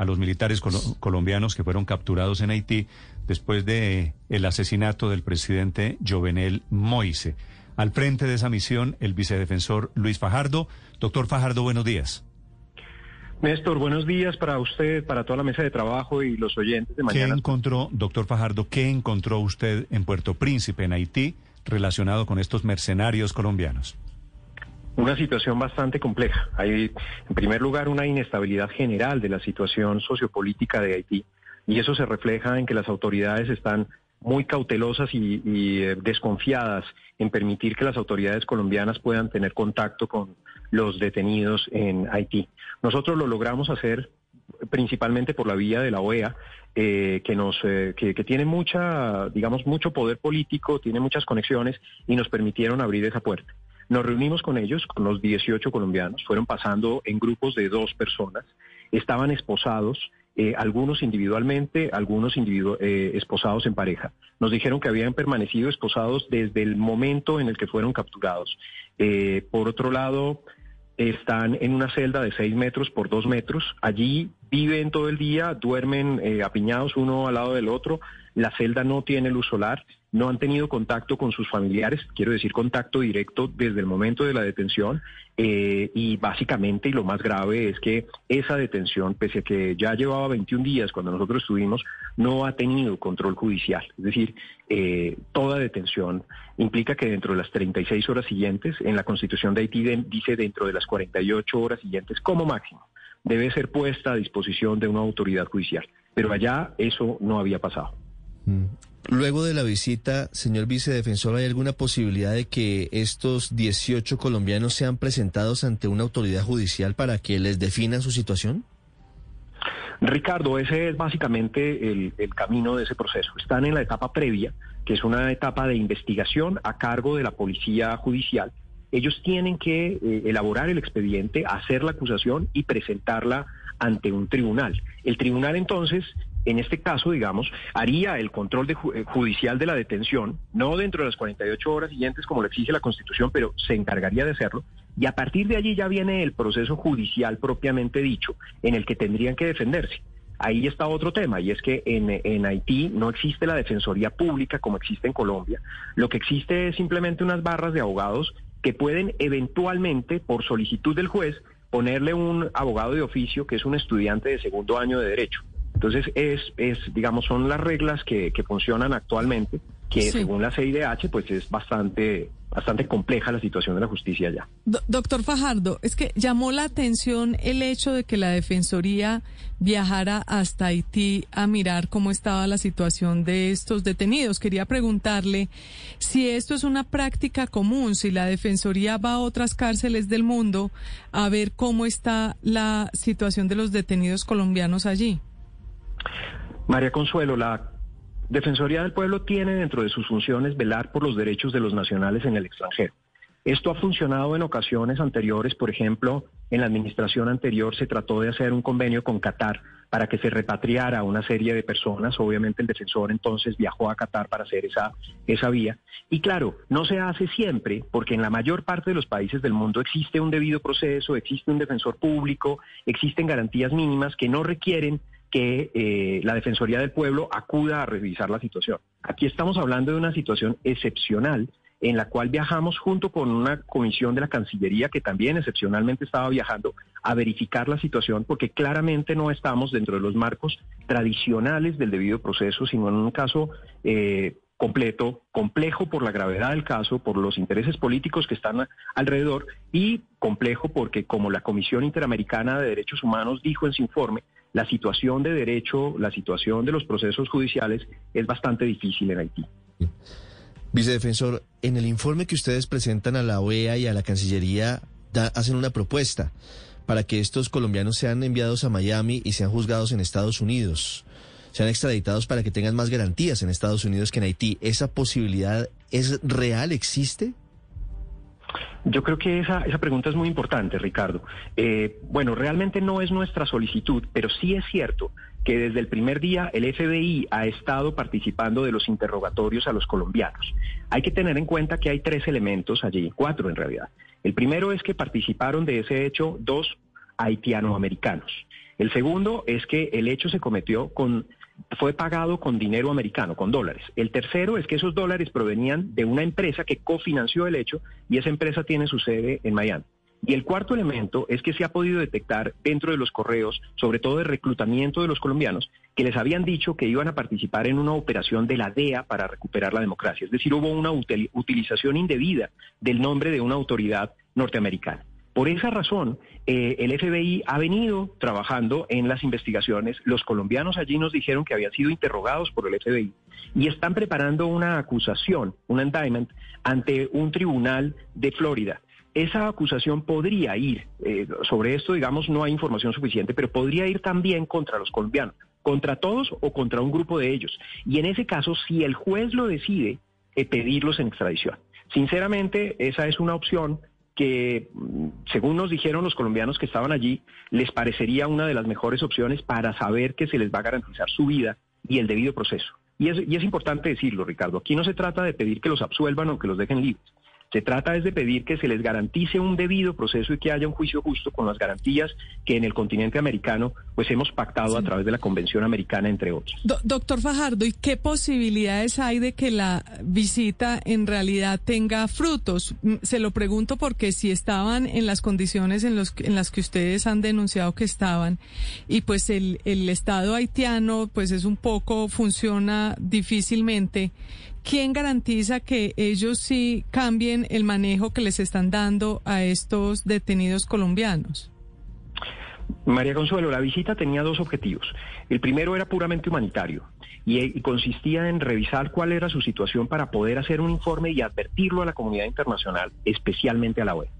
a los militares colo colombianos que fueron capturados en Haití después de el asesinato del presidente Jovenel Moise. Al frente de esa misión, el vicedefensor Luis Fajardo. Doctor Fajardo, buenos días. Néstor, buenos días para usted, para toda la mesa de trabajo y los oyentes de mañana. ¿Qué encontró, doctor Fajardo, qué encontró usted en Puerto Príncipe, en Haití, relacionado con estos mercenarios colombianos? Una situación bastante compleja. Hay, en primer lugar, una inestabilidad general de la situación sociopolítica de Haití y eso se refleja en que las autoridades están muy cautelosas y, eh, desconfiadas en permitir que las autoridades colombianas puedan tener contacto con los detenidos en Haití. Nosotros lo logramos hacer principalmente por la vía de la OEA, eh, que nos eh, que, tiene mucha, digamos, mucho poder político, tiene muchas conexiones y nos permitieron abrir esa puerta. Nos reunimos con ellos, con los 18 colombianos, fueron pasando en grupos de dos personas, estaban esposados, eh, algunos individualmente, algunos eh, esposados en pareja. Nos dijeron que habían permanecido esposados desde el momento en el que fueron capturados. Eh, por otro lado, están en una celda de 6 metros por 2 metros. Allí viven todo el día, duermen apiñados uno al lado del otro. La celda no tiene luz solar no han tenido contacto con sus familiares, quiero decir contacto directo desde el momento de la detención eh, y básicamente y lo más grave es que esa detención, pese a que ya llevaba 21 días cuando nosotros estuvimos, no ha tenido control judicial. Es decir, eh, toda detención implica que dentro de las 36 horas siguientes, en la Constitución de Haití dice dentro de las 48 horas siguientes como máximo, debe ser puesta a disposición de una autoridad judicial. Pero allá eso no había pasado. Mm. Luego de la visita, señor vicedefensor, ¿hay alguna posibilidad de que estos 18 colombianos sean presentados ante una autoridad judicial para que les definan su situación? Ricardo, ese es básicamente el, camino de ese proceso. Están en la etapa previa, que es una etapa de investigación a cargo de la policía judicial. Ellos tienen que eh, elaborar el expediente, hacer la acusación y presentarla ante un tribunal. El tribunal entonces en este caso, digamos, haría el control de, eh, judicial de la detención, no dentro de las 48 horas siguientes como lo exige la Constitución, pero se encargaría de hacerlo. Y a partir de allí ya viene el proceso judicial propiamente dicho, en el que tendrían que defenderse. Ahí está otro tema, y es que en, en Haití no existe la defensoría pública como existe en Colombia. Lo que existe es simplemente unas barras de abogados que pueden eventualmente, por solicitud del juez, ponerle un abogado de oficio que es un estudiante de segundo año de derecho. Entonces, es, es digamos, son las reglas que, que funcionan actualmente, que según la CIDH, pues es bastante bastante compleja la situación de la justicia allá. doctor Fajardo, es que llamó la atención el hecho de que la Defensoría viajara hasta Haití a mirar cómo estaba la situación de estos detenidos. Quería preguntarle si esto es una práctica común, si la Defensoría va a otras cárceles del mundo a ver cómo está la situación de los detenidos colombianos allí. María Consuelo, la Defensoría del Pueblo tiene dentro de sus funciones velar por los derechos de los nacionales en el extranjero. Esto ha funcionado en ocasiones anteriores, por ejemplo, en la administración anterior se trató de hacer un convenio con Qatar para que se repatriara una serie de personas. Obviamente el defensor entonces viajó a Qatar para hacer esa, esa vía. Y claro, no se hace siempre, porque en la mayor parte de los países del mundo existe un debido proceso, existe un defensor público, existen garantías mínimas que no requieren que eh, la Defensoría del Pueblo acuda a revisar la situación. Aquí estamos hablando de una situación excepcional en la cual viajamos junto con una comisión de la Cancillería que también excepcionalmente estaba viajando a verificar la situación porque claramente no estamos dentro de los marcos tradicionales del debido proceso, sino en un caso eh, completo, complejo por la gravedad del caso, por los intereses políticos que están alrededor y complejo porque, como la Comisión Interamericana de Derechos Humanos dijo en su informe, la situación de derecho, la situación de los procesos judiciales es bastante difícil en Haití. Vicedefensor, en el informe que ustedes presentan a la OEA y a la Cancillería, hacen una propuesta para que estos colombianos sean enviados a Miami y sean juzgados en Estados Unidos, sean extraditados para que tengan más garantías en Estados Unidos que en Haití. ¿Esa posibilidad es real? ¿Existe? Yo creo que esa, esa pregunta es muy importante, Ricardo. Eh, bueno, realmente no es nuestra solicitud, pero sí es cierto que desde el primer día el FBI ha estado participando de los interrogatorios a los colombianos. Hay que tener en cuenta que hay tres elementos allí, cuatro en realidad. El primero es que participaron de ese hecho dos haitianoamericanos. El segundo es que el hecho se cometió con fue pagado con dinero americano, con dólares. El tercero es que esos dólares provenían de una empresa que cofinanció el hecho y esa empresa tiene su sede en Miami. Y el cuarto elemento es que se ha podido detectar dentro de los correos, sobre todo de reclutamiento de los colombianos, que les habían dicho que iban a participar en una operación de la DEA para recuperar la democracia. Es decir, hubo una utilización indebida del nombre de una autoridad norteamericana. Por esa razón, eh, el FBI ha venido trabajando en las investigaciones. Los colombianos allí nos dijeron que habían sido interrogados por el FBI y están preparando una acusación, un indictment, ante un tribunal de Florida esa acusación podría ir, eh, sobre esto digamos no hay información suficiente, pero podría ir también contra los colombianos, contra todos o contra un grupo de ellos. Y en ese caso, si el juez lo decide, eh, pedirlos en extradición. Sinceramente, esa es una opción que, mm, según nos dijeron los colombianos que estaban allí, les parecería una de las mejores opciones para saber que se les va a garantizar su vida y el debido proceso. Y es, y es importante decirlo, Ricardo, aquí no se trata de pedir que los absuelvan o que los dejen libres. Se trata es de pedir que se les garantice un debido proceso y que haya un juicio justo con las garantías que en el continente americano pues hemos pactado a través de la Convención Americana, entre otros. doctor Fajardo, ¿y qué posibilidades hay de que la visita en realidad tenga frutos? Mm, se lo pregunto porque si estaban en las condiciones en, los, en las que ustedes han denunciado que estaban y pues el, el Estado haitiano pues es un poco, funciona difícilmente. ¿Quién garantiza que ellos sí cambien el manejo que les están dando a estos detenidos colombianos? María Consuelo, la visita tenía dos objetivos. El primero era puramente humanitario y, consistía en revisar cuál era su situación para poder hacer un informe y advertirlo a la comunidad internacional, especialmente a la OEA.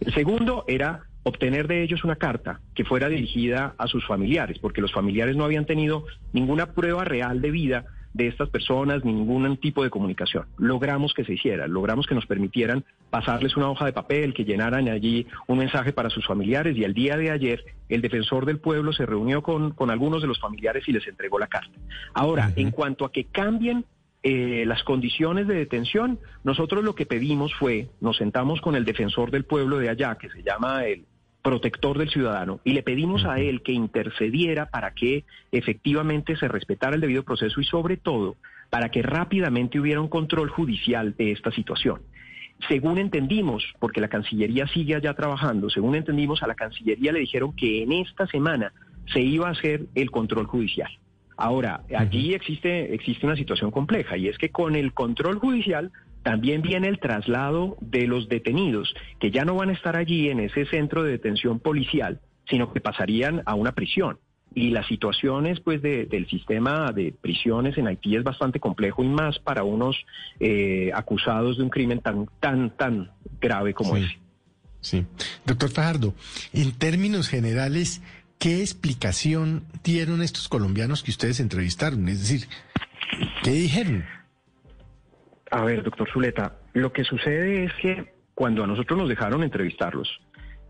El segundo era obtener de ellos una carta que fuera dirigida a sus familiares, porque los familiares no habían tenido ninguna prueba real de vida de estas personas ni ningún tipo de comunicación. Logramos que se hiciera, logramos que nos permitieran pasarles una hoja de papel, que llenaran allí un mensaje para sus familiares y el día de ayer el defensor del pueblo se reunió con, con algunos de los familiares y les entregó la carta. Ahora, en cuanto a que cambien eh, las condiciones de detención, nosotros lo que pedimos fue, nos sentamos con el defensor del pueblo de allá, que se llama el protector del ciudadano y le pedimos a él que intercediera para que efectivamente se respetara el debido proceso y sobre todo para que rápidamente hubiera un control judicial de esta situación. Según entendimos, porque la Cancillería sigue allá trabajando, según entendimos a la Cancillería le dijeron que en esta semana se iba a hacer el control judicial. Ahora, allí existe, existe una situación compleja y es que con el control judicial también viene el traslado de los detenidos, que ya no van a estar allí en ese centro de detención policial, sino que pasarían a una prisión. Y las situaciones pues del sistema de prisiones en Haití es bastante complejo y más para unos eh, acusados de un crimen tan tan tan grave como ese. Sí, doctor Fajardo, en términos generales, ¿qué explicación dieron estos colombianos que ustedes entrevistaron? Es decir, ¿qué dijeron? A ver, doctor Zuleta, lo que sucede es que cuando a nosotros nos dejaron entrevistarlos,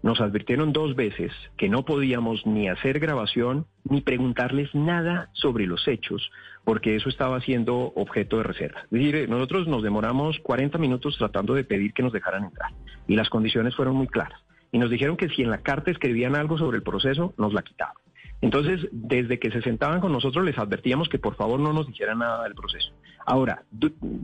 nos advirtieron dos veces que no podíamos ni hacer grabación ni preguntarles nada sobre los hechos, porque eso estaba siendo objeto de reserva. Es decir, nosotros nos demoramos 40 minutos tratando de pedir que nos dejaran entrar y las condiciones fueron muy claras. Y nos dijeron que si en la carta escribían algo sobre el proceso, nos la quitaban. Entonces, desde que se sentaban con nosotros, les advertíamos que por favor no nos dijeran nada del proceso. Ahora,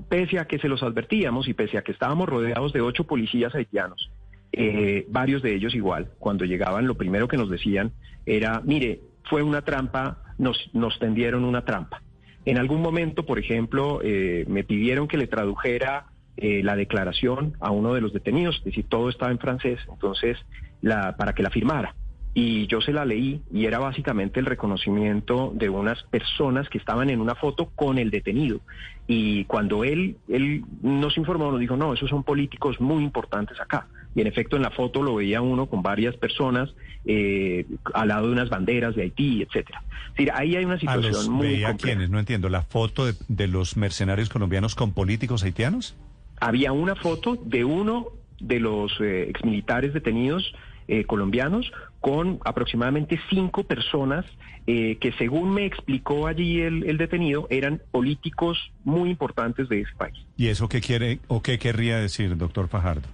pese a que se los advertíamos y pese a que estábamos rodeados de ocho policías haitianos, eh, varios de ellos igual, cuando llegaban, lo primero que nos decían era, mire, fue una trampa, nos, nos tendieron una trampa. En algún momento, por ejemplo, eh, me pidieron que le tradujera eh, la declaración a uno de los detenidos, es decir, todo estaba en francés, entonces, la, para que la firmara y yo se la leí y era básicamente el reconocimiento de unas personas que estaban en una foto con el detenido. Y cuando él, él nos informó, nos dijo, no, esos son políticos muy importantes acá. y en efecto en la foto lo veía uno con varias personas eh, al lado de unas banderas de Haití, etcétera. Es decir, ahí hay una ¿A situación los muy veía compleja. quiénes? No entiendo. ¿La foto de, de los mercenarios colombianos con políticos haitianos? Había una foto de uno de los eh, exmilitares detenidos eh, colombianos con aproximadamente cinco personas eh, que, según me explicó allí el, el detenido, eran políticos muy importantes de ese país. ¿Y eso qué quiere o qué querría decir, doctor Fajardo?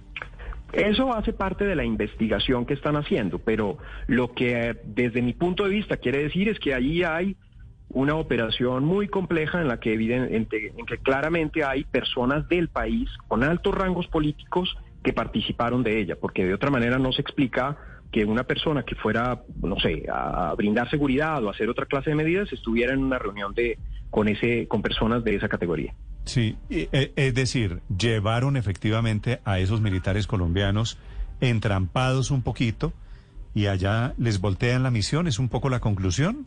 Eso hace parte de la investigación que están haciendo, pero lo que eh, desde mi punto de vista quiere decir es que allí hay una operación muy compleja en la que evidente, en que claramente hay personas del país con altos rangos políticos que participaron de ella, porque de otra manera no se explica que una persona que fuera, no sé, a brindar seguridad o a hacer otra clase de medidas estuviera en una reunión de con ese con personas de esa categoría. Sí, eh, es decir, llevaron efectivamente a esos militares colombianos entrampados un poquito y allá les voltean la misión, es un poco la conclusión.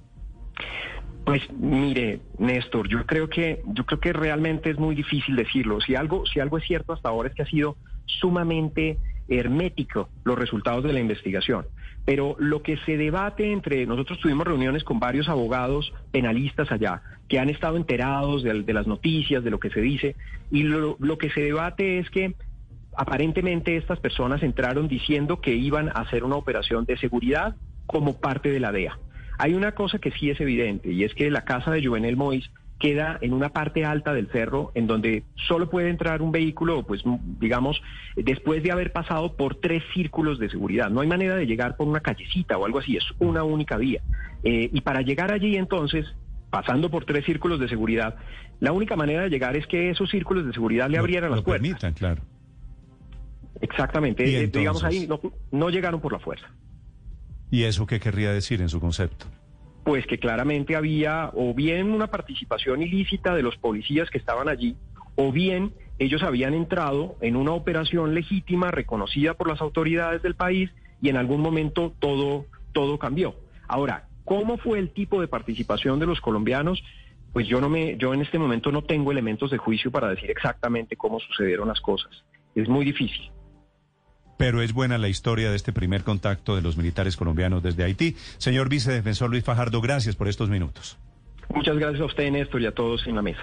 Pues mire, Néstor, yo creo que yo creo que realmente es muy difícil decirlo. Si algo si algo es cierto hasta ahora es que ha sido sumamente hermético los resultados de la investigación. Pero lo que se debate entre nosotros tuvimos reuniones con varios abogados penalistas allá que han estado enterados de, las noticias, de lo que se dice, y lo, lo que se debate es que aparentemente estas personas entraron diciendo que iban a hacer una operación de seguridad como parte de la DEA. Hay una cosa que sí es evidente y es que la casa de Juvenel Mois queda en una parte alta del cerro en donde solo puede entrar un vehículo, pues digamos, después de haber pasado por tres círculos de seguridad. No hay manera de llegar por una callecita o algo así, es una única vía. Eh, y para llegar allí entonces, pasando por tres círculos de seguridad, la única manera de llegar es que esos círculos de seguridad le Lo- abrieran lo las puertas. permitan, claro. Exactamente, eh, digamos ahí no, no llegaron por la fuerza. ¿Y eso qué querría decir en su concepto? Pues que claramente había o bien una participación ilícita de los policías que estaban allí, o bien ellos habían entrado en una operación legítima reconocida por las autoridades del país y en algún momento todo, todo cambió. Ahora, ¿cómo fue el tipo de participación de los colombianos? Pues yo no me, yo en este momento no tengo elementos de juicio para decir exactamente cómo sucedieron las cosas. Es muy difícil. Pero es buena la historia de este primer contacto de los militares colombianos desde Haití. Señor vicedefensor Luis Fajardo, gracias por estos minutos. Muchas gracias a usted, Néstor, y a todos en la mesa.